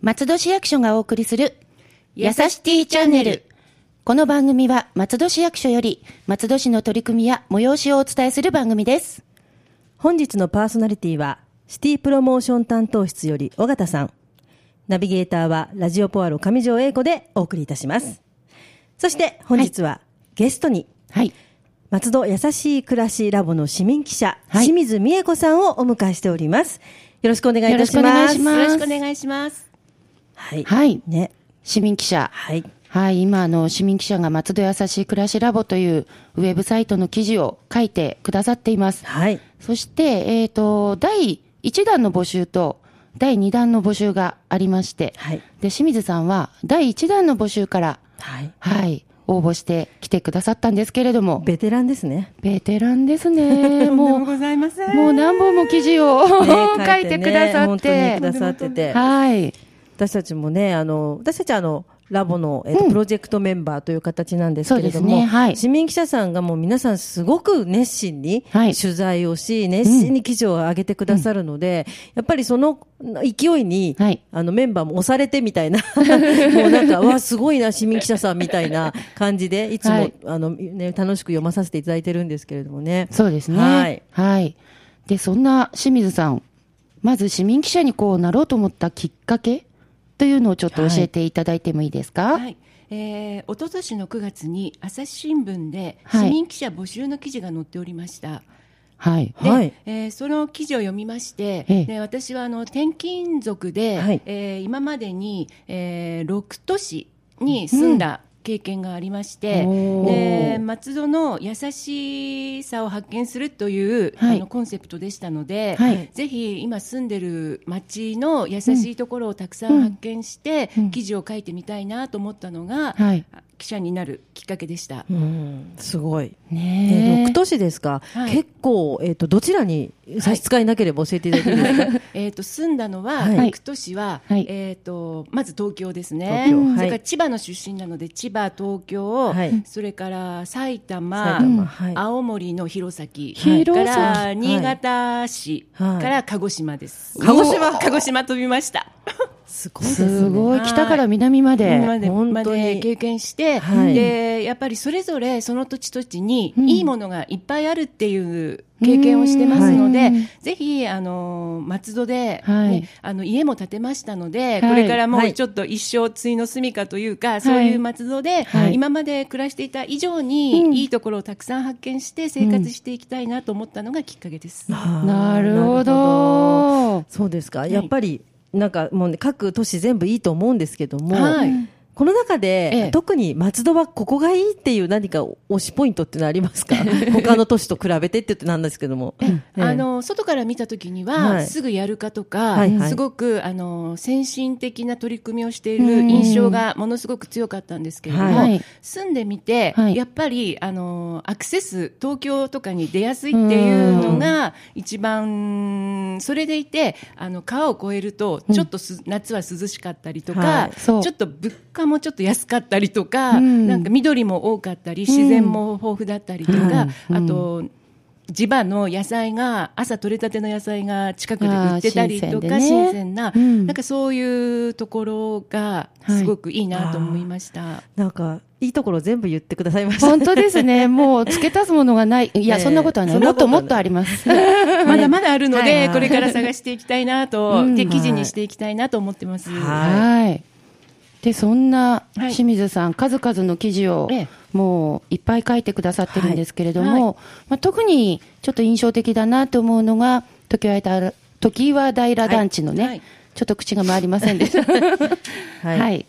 松戸市役所がお送りする、やさしティチャンネル。この番組は松戸市役所より松戸市の取り組みや催しをお伝えする番組です。本日のパーソナリティは、シティプロモーション担当室より尾形さん。ナビゲーターは、ラジオポアロ上条英子でお送りいたします。そして、本日は、ゲストに、はい。松戸やさしい暮らしラボの市民記者、はい清水美恵子さんをお迎えしております。よろしくお願いいたします。よろしくお願いしますよろしくお願いします。はい。はい。ね。市民記者。はい。はい。今、あの、市民記者が松戸やさしい暮らしラボというウェブサイトの記事を書いてくださっています。はい。そして、えっ、と、第1弾の募集と第2弾の募集がありまして、はい。で、清水さんは第1弾の募集から、はい。はい、応募して来てくださったんですけれども、ベテランですね。ベテランですね。もう、ございません。もう何本も記事を、ね 書いてくださっ本当にてく。ださってて。はい。私たちもね、あの、私たちはあの、ラボの、えっとうんプロジェクトメンバーという形なんですけれども、ねはい市民記者さんがもう皆さんすごく熱心にはい取材をし、熱心に記事を上げてくださるので、やっぱりその勢いに、はいあのメンバーも押されてみたいな、もうなんか、わ、すごいな、市民記者さんみたいな感じで、いつも、はいあの、ね、楽しく読まさせていただいてるんですけれどもね。そうですね。はい。はい。で、そんな清水さん、まず市民記者にこうなろうと思ったきっかけというのをちょっと教えていただいてもいいですか、はい。えー、一昨年の9月に朝日新聞ではい市民記者募集の記事が載っておりました。はい。ではいえーその記事を読みまして、ええで私はあの転勤族で、はいえー今までに、えー、6都市に住んだ経験がありまして、で松戸の優しさを発見するという、はい。あのコンセプトでしたので、はい。ぜひ今住んでる町の優しいところをたくさん。発見して、うん。記事を書いてみたいなと思ったのが、はい。記者になるきっかけでした。うん、すごい。えねー、6都市ですか、はい。結構、えっ、と、どちらに差し支えなければ教えていただける？んですか、えー、と住んだのは、はい。6都市は、はい。えー、とまず東京ですね、はい。それから千葉の出身なので千葉、東京、はい。それから埼玉、埼玉はい。青森の弘前、から新潟市、はいから鹿児島です。鹿児島鹿児島飛びました。すごいですね。すごい。はい北から南まで。まで本当で経験して、はいでやっぱりそれぞれその土地土地にうんいいものがいっぱいあるっていう経験をしてますので、うんぜひあの松戸で、ねはいあの家も建てましたので、はいこれからもはいうちょっと一生ついの住みかというか、そういう松戸で、はい今まで暮らしていた以上うんにいいところをたくさん発見して生活していきたいなと思ったのがきっかけです。なるほど。そうですか。いやっぱり、なんかもうね、各都市全部いいと思うんですけども、はい。この中で、ええ。特に松戸はここがいいっていう何か推しポイントってのはありますか？他の都市と比べてって言ってなんですけども。ええ。あの外から見たときには、はい。すぐやるかとか、はいはい。すごくあの先進的な取り組みをしている印象がものすごく強かったんですけれども、はい。住んでみて、はい。やっぱりあのアクセス、東京とかに出やすいっていうのが一番、それでいてあの川を越えると、ちょっとす夏は涼しかったりとか、ちょっと物価もちょっと安かったりとか、うんなんか緑も多かったり、自然も豊富だったりとか、うんあと、地場の野菜が朝取れたての野菜が近くで売ってたりとか新鮮でねな、うんなんかそういうところがすごくいいなと思いました。なんか、いいところ全部言ってくださいましたね。本当ですね。もう付け足すものがない。いや、ええそんなことはない。もっともっとあります。まだまだあるので、はいはいこれから探していきたいなと、記事にしていきたいなと思ってます。はいはい。で、そんなはい。清水さん、数々の記事をええ。もういっぱい書いてくださってるんですけれども、はい。はまあ、特にちょっと印象的だなと思うのが、時は平時は平団地のね、はい。ちょっと口が回りませんでした。は はい。い。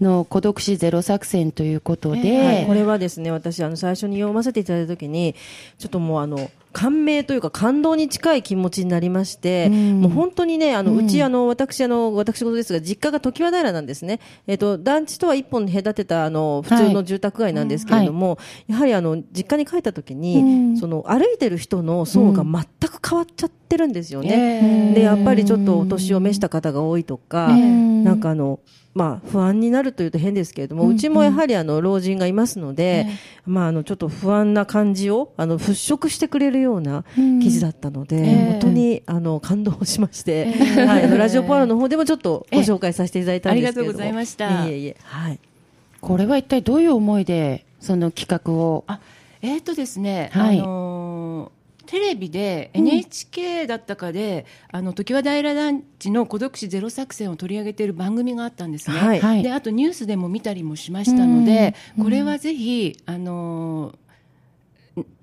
の孤独死ゼロ作戦ということで、ええ。これはですね、私、あの、最初に読ませていただいたときに、ちょっともう、あの、感銘というか感動に近い気持ちになりまして、うん。もう本当にね、あの、うん。うち、あの、私、あの、私事ですが、実家が常盤平なんですね。えっ、と、団地とは一本隔てた、あの、普通の住宅街なんですけれども、やはり、あの、実家に帰ったときに、うん。その、歩いてる人の層が全く変わっちゃって、るんですよね。えで、やっぱりちょっとお年を召した方が多いとか、うん。なんかあの、まあ、不安になるというと変ですけれども、うちもやはりあの老人がいますので、まあ、あのちょっと不安な感じをあの払拭してくれるような記事だったので、ええ。本当にあの感動しまして、ええ。はい、ラジオポアロの方でもちょっとご紹介させていただいたんですけれども、ええありがとうございました。いえいえ、はい、これは一体どういう思いで、その企画を？あえーとですね、はい。あのーテレビで NHK だったかで、あの時和平団地の孤独死ゼロ作戦を取り上げている番組があったんですね、はい。はい。であとニュースでも見たりもしましたので、これはぜひ、あのーええ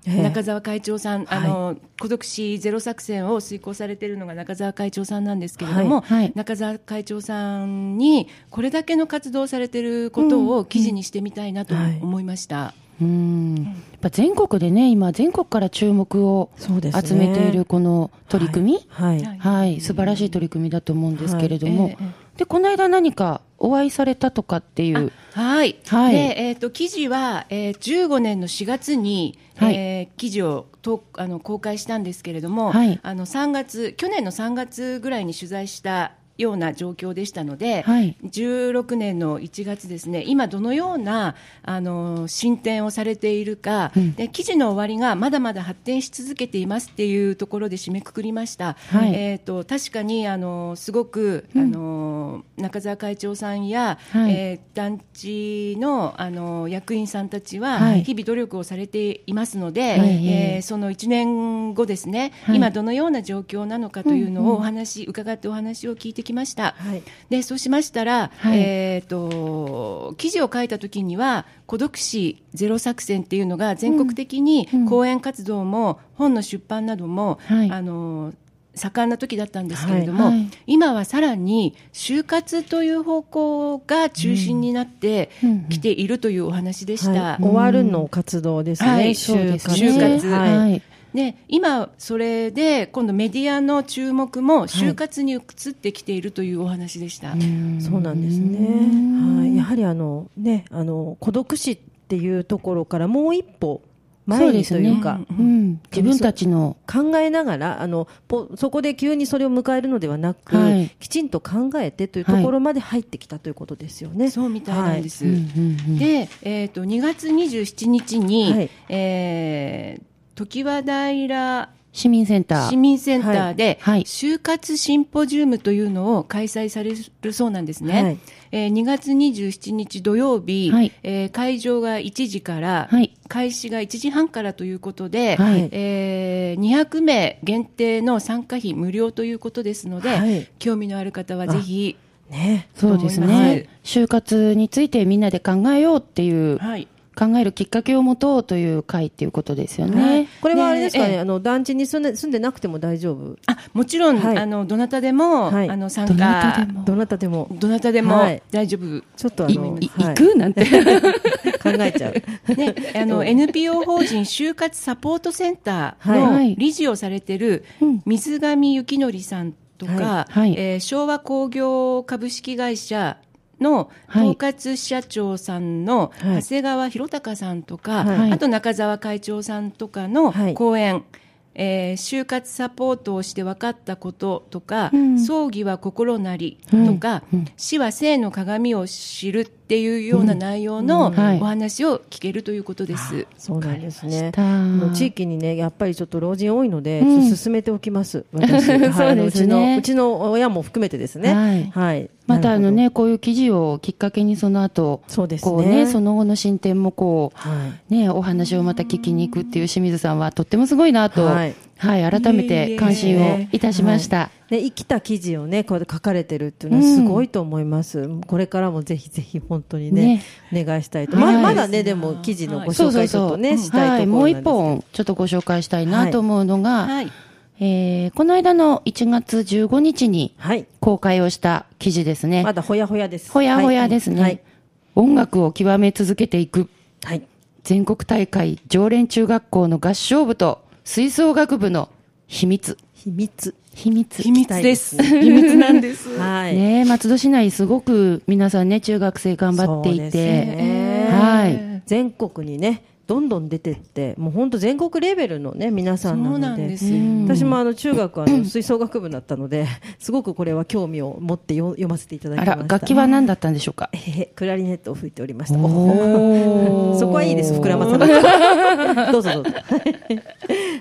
中澤会長さん、はい。あの孤独死ゼロ作戦を遂行されているのが中澤会長さんなんですけれども、はいはい。中澤会長さんにこれだけの活動をされていることを記事にしてみたいなとはい。思いました。うん。やっぱ全国でね、今、全国から注目を集めているこの取り組み、はい、はい。はい、素晴らしい取り組みだと思うんですけれども、で、この間何かお会いされたとかっていう、はい。はい。で、えっ、と、記事は、えー、15年の4月に、はい。えー記事をとあの公開したんですけれども、はい。あの3月、去年の3月ぐらいに取材したような状況でしたので、はい。16年の1月ですね、今どのようなあの進展をされているか、うん。で記事の終わりがまだまだ発展し続けていますっていうところで締めくくりました。はい。えー、と確かにあのすごく、あの中澤会長さんや、はい。えー団地のあの役員さんたちははい。日々努力をされていますので、はいえーその1年後ですね、はい。今どのような状況なのかというのうんうん。をお話、伺ってお話を聞いてきました。はい。でそうしましたら、はい。えー、と記事を書いた時には孤独死ゼロ作戦っていうのが全国的にうん。うん。講演活動も本の出版なども、はい。あの盛んな時だったんですけれども、はい。はい。今はさらに就活という方向が中心になってうんうん。きているというお話でした。はい、終わるの活動ですね、就活。はい。はいで今、それで今度メディアの注目も就活に移ってきているというお話でした。そうなんですね。はい、やはりあのね、あの孤独死っていうところからもう一歩そう前にですね。というか、うん、自分たちの、考えながらあのぽそこで急にそれを迎えるのではなく、はい。きちんと考えてというところまで入ってきたということですよね。そうみたいなんです。うんうんうんで、えー、と2月27日に、はい。えー常盤平市民センター。市民センターで、就活シンポジウムというのを開催されるそうなんですね。はい。えー2月27日土曜日、はい。えー会場が1時から、はい。開始が1時半からということで、はい。えー200名限定の参加費無料ということですので、はい。興味のある方はぜひ、ね、そうですね。就活についてみんなで考えようっていう、はい、考えるきっかけを持とうという会っていうことですよね。これはあれですかね、ねええ。あの団地に住んで住んでなくても大丈夫？あもちろん、はい。あのどなたでも、はい。あの参どなた加でも。どなたでも。どなたでもはい。大丈夫。ちょっとあいの、いはい。行く？なんて。考えちゃう。ね、あの NPO 法人就活サポートセンターはい。の理事をされてるうん。水上幸則さんとか、はい。はい。えー昭和工業株式会社のはい。統括社長さんのはい。長谷川博隆さんとか、はい。あと中澤会長さんとかのはい。講演、えー就活サポートをして分かったこととか、うん。葬儀は心なりとか、死は生の鏡を知るっていうような内容のうんはいお話を聞けるということです。そうなんですね。たあの地域にね、やっぱりちょっと老人多いので、うん進めておきます。私、そうですねうちの、うちの親も含めてですね。はいはい。またあのね、こういう記事をきっかけにその後、そうですねこうね、その後の進展もこほど、はい。う、ね、お話をまた聞きに行くっていう清水さんはとってもすごいなと、ははいい、改めて関心をいたしました。ね、生きた記事をね、こうやって書かれてるっていうのはすごいと思います。これからもぜひぜひ本当にね、お願いしたいと。はいままだね、でも記事のご紹介ちょっ。とね、したはいい、とこもう一本、ちょっとご紹介したいなと思うのが、はい。えーこの間の1月15日にはい。公開をした記事ですね。まだほやほやです。ほやほやですね。はい。音楽を極め続けていく。はい。全国大会常連中学校の合唱部と吹奏楽部の秘密。秘密。秘密。秘密です。秘密なんです。はい。ねえ松戸市内すごく皆さんね、中学生頑張っていそうですて、ねはい。全国にね、どんどん出てってもう本当全国レベルのね皆さんなので。なんですよ。私もあの中学はあの吹奏楽部だったので すごくこれは興味を持ってよ読ませていただきあました。ら、楽器は何だったんでしょうか？えへクラリネットを吹いておりました。そこはいいです膨らまさな どうぞどうぞ。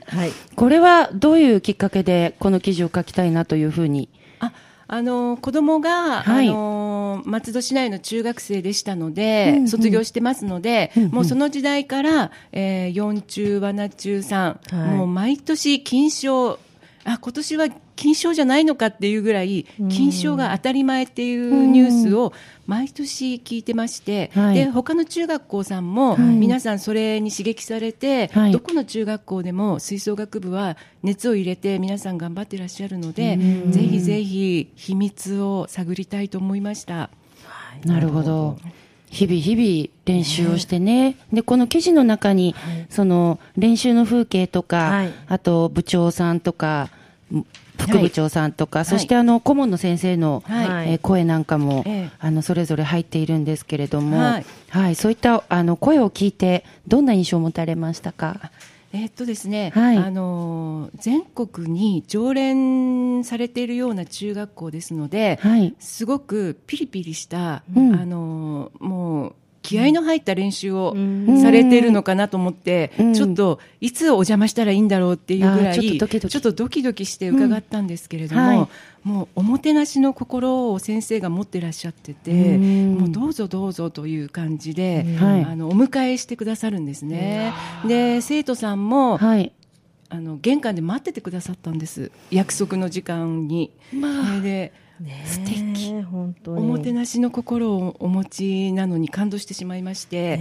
はい。これはどういうきっかけでこの記事を書きたいなというふうに？ああの子供が、はい。あの松戸市内の中学生でしたので、うんうん。卒業してますので、うんうん。もうその時代から、えー、4中、7中3、はい。もう毎年金賞、あ今年は金賞じゃないのかっていうぐらい、金賞が当たり前っていうニュースを毎年聞いてまして、はい。で他の中学校さんも、はい。皆さんそれに刺激されて、はい。どこの中学校でも吹奏楽部は熱を入れて皆さん頑張ってらっしゃるので、ぜひぜひ秘密を探りたいと思いました。なるほど。日々日々練習をしてね。で、この記事の中に、その練習の風景とか、はい。あと部長さんとか、副部長さんとか、そしてあの顧問の先生の、はい。えー声なんかも、ええ。あのそれぞれ入っているんですけれども、ははい。い、そういったあの声を聞いてどんな印象を持たれましたか？えーっとですね、はい。あのー全国に常連されているような中学校ですので、はい。すごくピリピリした、うん。あのーもう気合の入った練習をうん。されているのかなと思って、うん。ちょっといつお邪魔したらいいんだろうっていうぐらいちょっとドキドキ。して伺ったんですけれども、うん。はい。もうおもてなしの心を先生が持ってらっしゃってて、うん。もうどうぞどうぞという感じで、はい。あのお迎えしてくださるんですね。で生徒さんも、はい。あの玄関で待っててくださったんです。約束の時間に。まそれで素敵。本当に。おもてなしの心をお持ちなのに感動してしまいまして、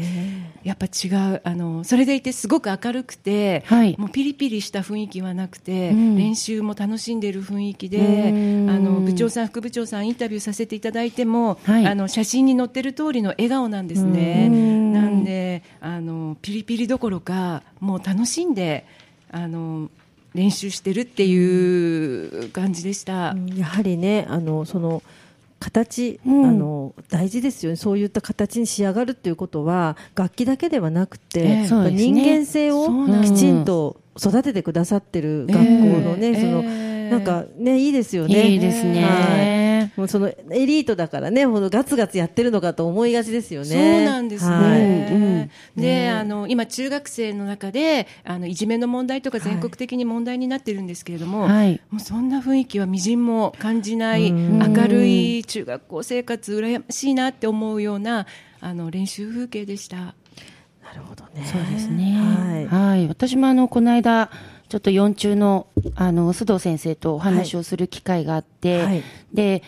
やっぱ違うあのそれでいてすごく明るくて、はい。もうピリピリした雰囲気はなくて、うん。練習も楽しんでいる雰囲気で、うん。あの部長さん副部長さんインタビューさせていただいても、はい。あの写真に載ってる通りの笑顔なんですね。うん。なんであのピリピリどころかもう楽しんであの練習してるっていう感じでした。うんやはりねあのその形、うん。あの大事ですよね。そういった形に仕上がるっていうことは楽器だけではなくて、ええ。やっぱそうですね。人間性をきちんと育ててくださってる学校のね、ええ。そのええなんかねいいですよね。いいですね。もうそのエリートだからね、ほどガツガツやってるのかと思いがちですよね。そうなんですね。はいうんで、あの今中学生の中であのいじめの問題とか全国的に問題になってるんですけれども、はい。もうそんな雰囲気はみじんも感じないうん明るい中学校生活羨ましいなって思うようなあの練習風景でした。なるほどね。そうですね。ははいい。私もあの、この間、ちょっと4中の、あの、須藤先生とお話をする機会があって、はい。で、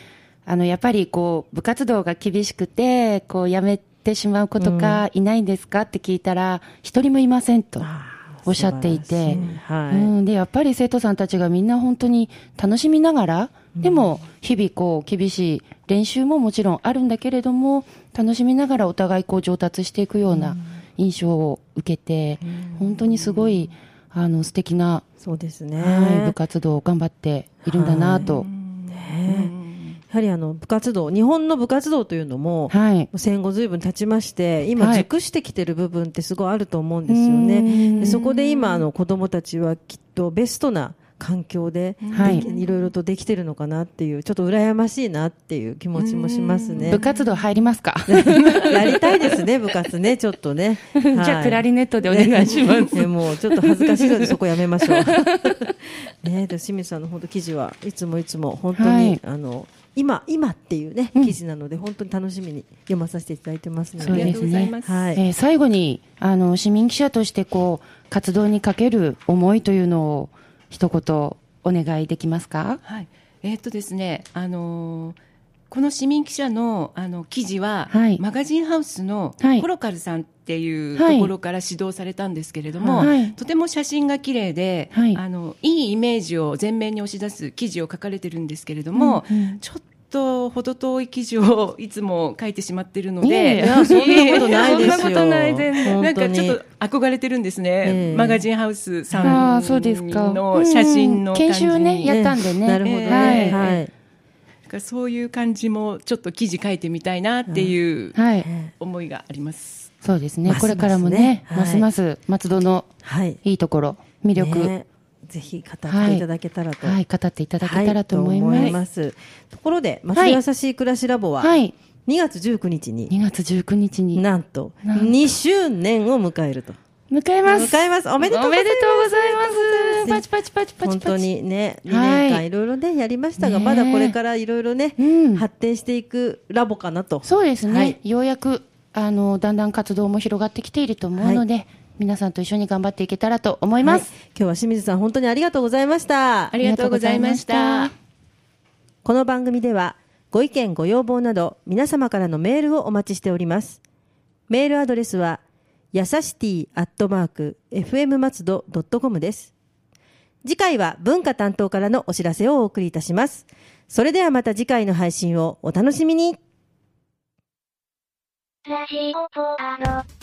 あの、やっぱりこう、部活動が厳しくて、こう、やめてしまう子とかいないんですかって聞いたら、一人もいませんとおっしゃっていて、い。はい。うん、で、やっぱり生徒さんたちがみんな本当に楽しみながら、でも、日々こう、厳しい練習ももちろんあるんだけれども、楽しみながらお互いこう上達していくような印象を受けて、本当にすごい、あの、素敵な、そうですね。はい、部活動を頑張っているんだなと。ねやはりあの部活動、日本の部活動というのも、はい。戦後ずいぶん経ちまして、今、はい熟してきてる部分ってすごいあると思うんですようね。んでそこで今、あの子供たちはきっとベストな環境で、はいいろいろとできてるのかなっていう、ちょっと羨ましいなっていう気持ちもしますね部。活動入りますか？やりたいですね、部活ね、ちょっとね。じゃあ、クラリネットでお願いします。ね、もうちょっと恥ずかしいのでそこやめましょう。ね、で清水さんの本当記事はいつもいつも本当に、はいあの今今っていうねうん記事なので本当に楽しみに読まさせていただいてますので。そうですありがとうございね。ます。はい。えー最後に、あの、市民記者としてこう、活動にかける思いというのを、一言お願いできますか？はい、えーっとですね、あのーこの市民記者のあの記事は、はい。マガジンハウスのはい。コロカルさんっていうはい。ところから指導されたんですけれども、はい。とても写真が綺麗で、はい。あのいいイメージを前面に押し出す記事を書かれてるんですけれども、うんうん。ちょっと程遠い記事をいつも書いてしまっているので、そんなことないですよそんなことない全なんかちょっと憧れてるんですね、ええマガジンハウスさんああ、そうですか。の写真の研修ね、やったんでね。なるほどね。はい。そういう感じもちょっと記事書いてみたいなっていうはい。思いがあります。そうですね。これからもね、はいますます松戸のはい。いいところ、魅力、ねぜひ語っていただけたらと。はい、語っていただけたらと思いはいます。すところで、松戸優しい暮らしラボは、はい。2月19日に、2月19日になんと、なんと2周年を迎えると。迎えます。迎えますおめでとうございます。パチパチパチパチパチ。本当。にね、2はい年間いろいろね、やりましたが、まだこれからいろいろね、うん発展していくラボかなと。そうですね。はいようやく、あの、だんだん活動も広がってきていると思うので、皆さんと一緒に頑張っていけたらと思います。はい今日は清水さん、本当にありがとうございました。ありがとうございましたし。この番組ではご意見ご要望など皆様からのメールをお待ちしておりますメールアドレスはやさしティアットマーク FM 松戸ドットコムです次回は文化担当からのお知らせをお送りいたしますそれではまた次回の配信をお楽しみにラジオポアド。